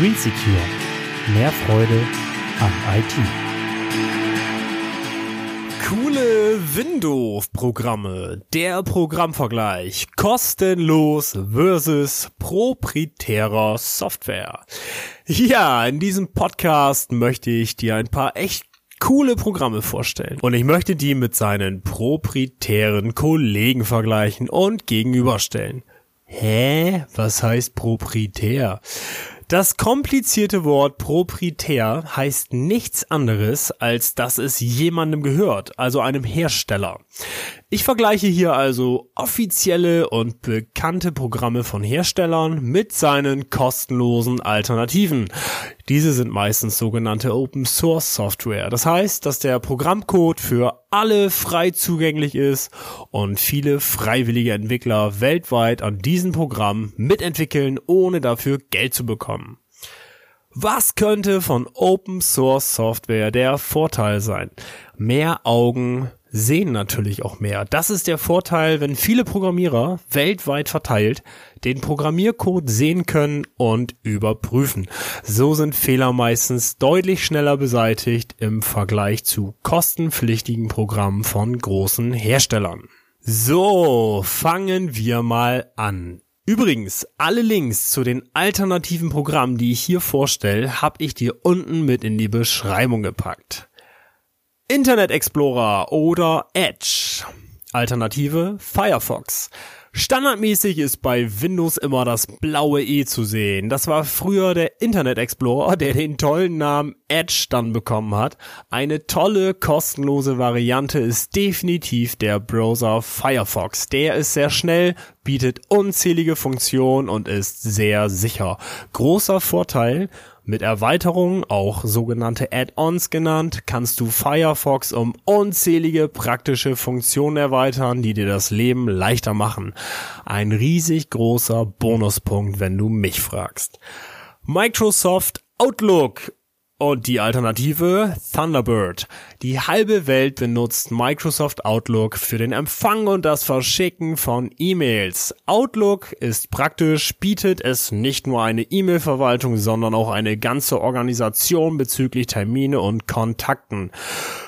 Green Secure. Mehr Freude am IT. Coole Windows-Programme. Der Programmvergleich. Kostenlos versus proprietärer Software. Ja, in diesem Podcast möchte ich dir ein paar echt coole Programme vorstellen. Und ich möchte die mit seinen proprietären Kollegen vergleichen und gegenüberstellen. Hä? Was heißt proprietär? Das komplizierte Wort proprietär heißt nichts anderes, als dass es jemandem gehört, also einem Hersteller. Ich vergleiche hier also offizielle und bekannte Programme von Herstellern mit seinen kostenlosen Alternativen. Diese sind meistens sogenannte Open Source Software. Das heißt, dass der Programmcode für alle frei zugänglich ist und viele freiwillige Entwickler weltweit an diesen Programmen mitentwickeln, ohne dafür Geld zu bekommen. Was könnte von Open Source Software der Vorteil sein? Mehr Augen, sehen natürlich auch mehr. Das ist der Vorteil, wenn viele Programmierer weltweit verteilt den Programmiercode sehen können und überprüfen. So sind Fehler meistens deutlich schneller beseitigt im Vergleich zu kostenpflichtigen Programmen von großen Herstellern. So, fangen wir mal an. Übrigens, alle Links zu den alternativen Programmen, die ich hier vorstelle, habe ich dir unten mit in die Beschreibung gepackt. Internet Explorer oder Edge. Alternative Firefox. Standardmäßig ist bei Windows immer das blaue E zu sehen. Das war früher der Internet Explorer, der den tollen Namen Edge dann bekommen hat. Eine tolle, kostenlose Variante ist definitiv der Browser Firefox. Der ist sehr schnell, bietet unzählige Funktionen und ist sehr sicher. Großer Vorteil, mit Erweiterungen, auch sogenannte Add-ons genannt, kannst du Firefox um unzählige praktische Funktionen erweitern, die dir das Leben leichter machen. Ein riesig großer Bonuspunkt, wenn du mich fragst. Microsoft Outlook und die Alternative Thunderbird. Die halbe Welt benutzt Microsoft Outlook für den Empfang und das Verschicken von E-Mails. Outlook ist praktisch, bietet es nicht nur eine E-Mail-Verwaltung, sondern auch eine ganze Organisation bezüglich Termine und Kontakten.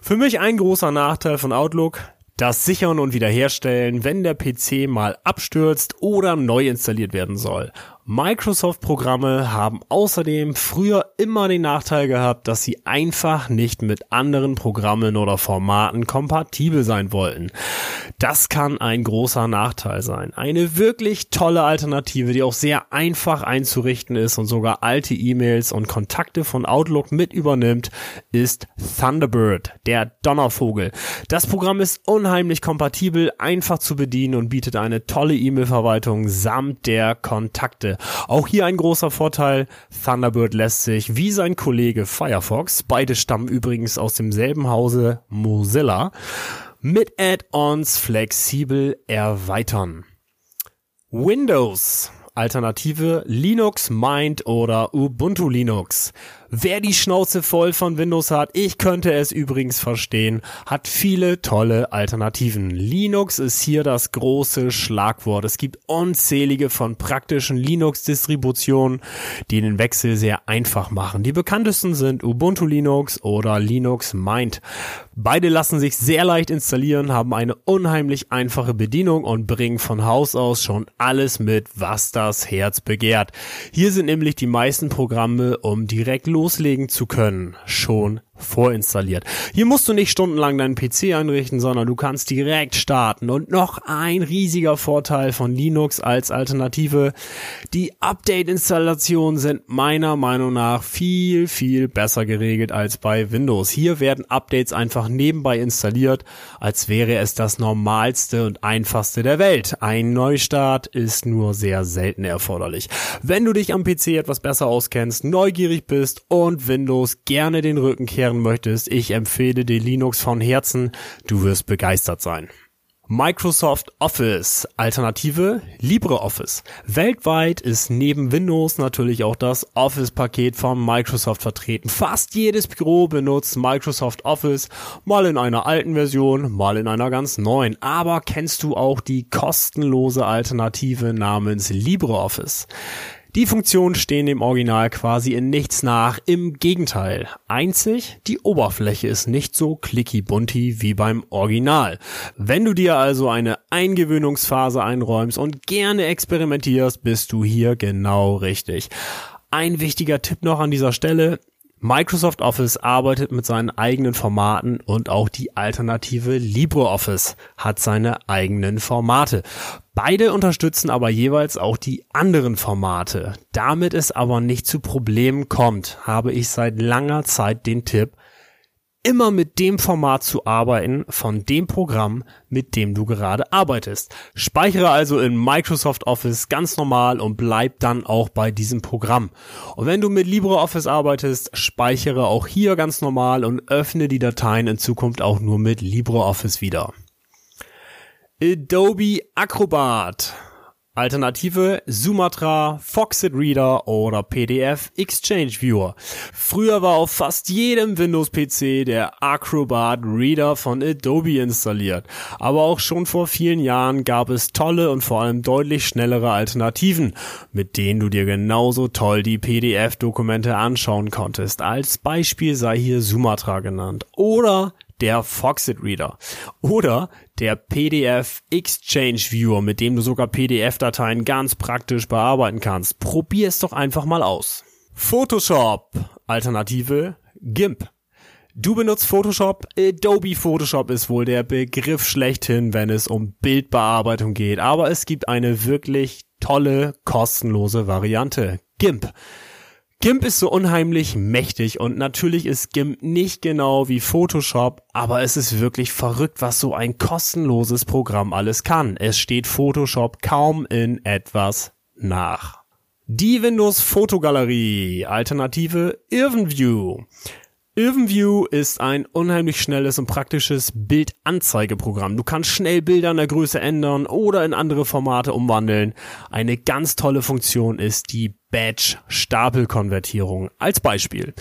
Für mich ein großer Nachteil von Outlook, das Sichern und Wiederherstellen, wenn der PC mal abstürzt oder neu installiert werden soll. Microsoft-Programme haben außerdem früher immer den Nachteil gehabt, dass sie einfach nicht mit anderen Programmen oder Formaten kompatibel sein wollten. Das kann ein großer Nachteil sein. Eine wirklich tolle Alternative, die auch sehr einfach einzurichten ist und sogar alte E-Mails und Kontakte von Outlook mit übernimmt, ist Thunderbird, der Donnervogel. Das Programm ist unheimlich kompatibel, einfach zu bedienen und bietet eine tolle E-Mail-Verwaltung samt der Kontakte. Auch hier ein großer Vorteil, Thunderbird lässt sich wie sein Kollege Firefox, beide stammen übrigens aus demselben Hause Mozilla, mit Add-ons flexibel erweitern. Windows Alternative Linux Mint oder Ubuntu Linux. Wer die Schnauze voll von Windows hat, ich könnte es übrigens verstehen, hat viele tolle Alternativen. Linux ist hier das große Schlagwort. Es gibt unzählige von praktischen Linux-Distributionen, die den Wechsel sehr einfach machen. Die bekanntesten sind Ubuntu Linux oder Linux Mint. Beide lassen sich sehr leicht installieren, haben eine unheimlich einfache Bedienung und bringen von Haus aus schon alles mit, was das Herz begehrt. Hier sind nämlich die meisten Programme, um direkt los loslegen zu können, schon vorinstalliert. Hier musst du nicht stundenlang deinen PC einrichten, sondern du kannst direkt starten. Und noch ein riesiger Vorteil von Linux als Alternative. Die Update-Installationen sind meiner Meinung nach viel, viel besser geregelt als bei Windows. Hier werden Updates einfach nebenbei installiert, als wäre es das normalste und einfachste der Welt. Ein Neustart ist nur sehr selten erforderlich. Wenn du dich am PC etwas besser auskennst, neugierig bist und Windows gerne den Rücken kehren kehren möchtest, ich empfehle dir Linux von Herzen. Du wirst begeistert sein. Microsoft Office. Alternative LibreOffice. Weltweit ist neben Windows natürlich auch das Office-Paket von Microsoft vertreten. Fast jedes Büro benutzt Microsoft Office, mal in einer alten Version, mal in einer ganz neuen. Aber kennst du auch die kostenlose Alternative namens LibreOffice? Die Funktionen stehen dem Original quasi in nichts nach, im Gegenteil. Einzig, die Oberfläche ist nicht so clicky-bunty wie beim Original. Wenn du dir also eine Eingewöhnungsphase einräumst und gerne experimentierst, bist du hier genau richtig. Ein wichtiger Tipp noch an dieser Stelle, Microsoft Office arbeitet mit seinen eigenen Formaten und auch die Alternative LibreOffice hat seine eigenen Formate. Beide unterstützen aber jeweils auch die anderen Formate. Damit es aber nicht zu Problemen kommt, habe ich seit langer Zeit den Tipp, immer mit dem Format zu arbeiten von dem Programm, mit dem du gerade arbeitest. Speichere also in Microsoft Office ganz normal und bleib dann auch bei diesem Programm. Und wenn du mit LibreOffice arbeitest, speichere auch hier ganz normal und öffne die Dateien in Zukunft auch nur mit LibreOffice wieder. Adobe Acrobat Alternative Sumatra, Foxit Reader oder PDF Exchange Viewer. Früher war auf fast jedem Windows-PC der Acrobat Reader von Adobe installiert. Aber auch schon vor vielen Jahren gab es tolle und vor allem deutlich schnellere Alternativen, mit denen du dir genauso toll die PDF-Dokumente anschauen konntest. Als Beispiel sei hier Sumatra genannt. Oder der Foxit Reader oder der PDF Exchange Viewer, mit dem du sogar PDF-Dateien ganz praktisch bearbeiten kannst. Probier es doch einfach mal aus. Photoshop, Alternative GIMP. Du benutzt Photoshop. Adobe Photoshop ist wohl der Begriff schlechthin, wenn es um Bildbearbeitung geht. Aber es gibt eine wirklich tolle, kostenlose Variante. GIMP. GIMP ist so unheimlich mächtig und natürlich ist GIMP nicht genau wie Photoshop, aber es ist wirklich verrückt, was so ein kostenloses Programm alles kann. Es steht Photoshop kaum in etwas nach. Die Windows Fotogalerie, Alternative IrvenView. IrvenView ist ein unheimlich schnelles und praktisches Bildanzeigeprogramm. Du kannst schnell Bilder in der Größe ändern oder in andere Formate umwandeln. Eine ganz tolle Funktion ist die Batch-Stapelkonvertierung. Als Beispiel.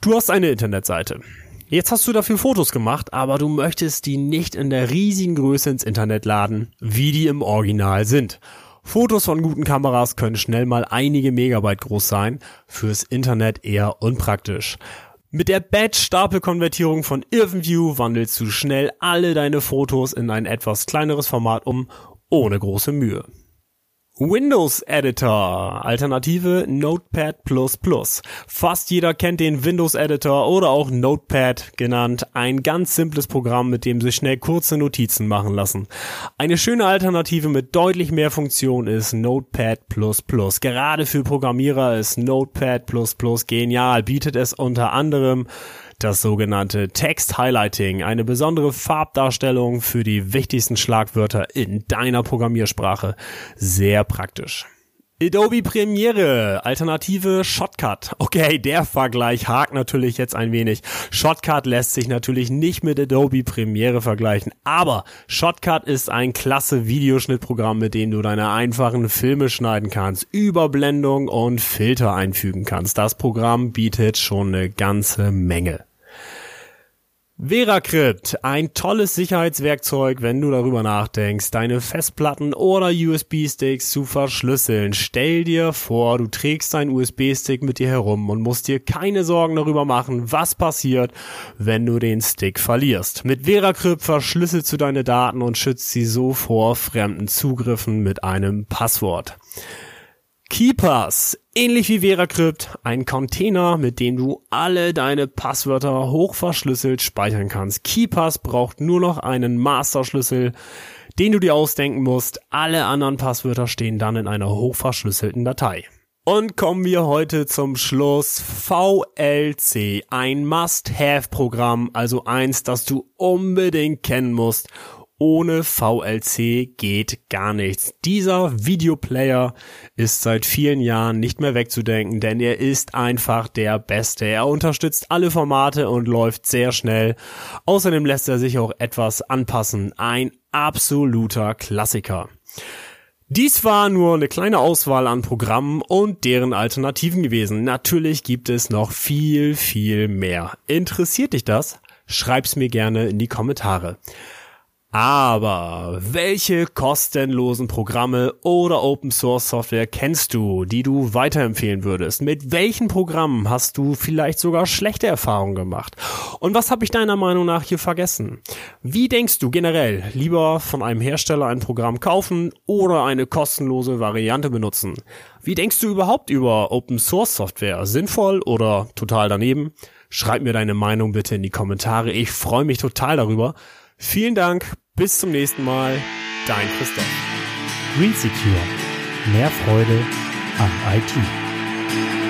Du hast eine Internetseite. Jetzt hast du dafür Fotos gemacht, aber du möchtest die nicht in der riesigen Größe ins Internet laden, wie die im Original sind. Fotos von guten Kameras können schnell mal einige Megabyte groß sein, fürs Internet eher unpraktisch. Mit der Batch-Stapelkonvertierung von IrvenView wandelst du schnell alle deine Fotos in ein etwas kleineres Format um, ohne große Mühe. Windows Editor, Alternative Notepad++. Fast jeder kennt den Windows Editor oder auch Notepad genannt. Ein ganz simples Programm, mit dem sich schnell kurze Notizen machen lassen. Eine schöne Alternative mit deutlich mehr Funktion ist Notepad++. Gerade für Programmierer ist Notepad++ genial, bietet es unter anderem das sogenannte Text Highlighting, eine besondere Farbdarstellung für die wichtigsten Schlagwörter in deiner Programmiersprache. Sehr praktisch. Adobe Premiere, Alternative Shotcut. Okay, der Vergleich hakt natürlich jetzt ein wenig. Shotcut lässt sich natürlich nicht mit Adobe Premiere vergleichen, aber Shotcut ist ein klasse Videoschnittprogramm, mit dem du deine einfachen Filme schneiden kannst, Überblendung und Filter einfügen kannst. Das Programm bietet schon eine ganze Menge. VeraCrypt, ein tolles Sicherheitswerkzeug, wenn du darüber nachdenkst, deine Festplatten oder USB-Sticks zu verschlüsseln. Stell dir vor, du trägst deinen USB-Stick mit dir herum und musst dir keine Sorgen darüber machen, was passiert, wenn du den Stick verlierst. Mit VeraCrypt verschlüsselst du deine Daten und schützt sie so vor fremden Zugriffen mit einem Passwort. Keepers, ähnlich wie VeraCrypt, ein Container, mit dem du alle deine Passwörter hochverschlüsselt speichern kannst. Keepers braucht nur noch einen Masterschlüssel, den du dir ausdenken musst. Alle anderen Passwörter stehen dann in einer hochverschlüsselten Datei. Und kommen wir heute zum Schluss. VLC, ein Must-Have-Programm, also eins, das du unbedingt kennen musst, ohne VLC geht gar nichts. Dieser Videoplayer ist seit vielen Jahren nicht mehr wegzudenken, denn er ist einfach der Beste. Er unterstützt alle Formate und läuft sehr schnell. Außerdem lässt er sich auch etwas anpassen. Ein absoluter Klassiker. Dies war nur eine kleine Auswahl an Programmen und deren Alternativen gewesen. Natürlich gibt es noch viel, viel mehr. Interessiert dich das? Schreib's mir gerne in die Kommentare. Aber welche kostenlosen Programme oder Open Source Software kennst du, die du weiterempfehlen würdest? Mit welchen Programmen hast du vielleicht sogar schlechte Erfahrungen gemacht? Und was habe ich deiner Meinung nach hier vergessen? Wie denkst du generell, lieber von einem Hersteller ein Programm kaufen oder eine kostenlose Variante benutzen? Wie denkst du überhaupt über Open Source Software? Sinnvoll oder total daneben? Schreib mir deine Meinung bitte in die Kommentare. Ich freue mich total darüber. Vielen Dank. Bis zum nächsten Mal. Dein Christoph. Green Secure. Mehr Freude an IT.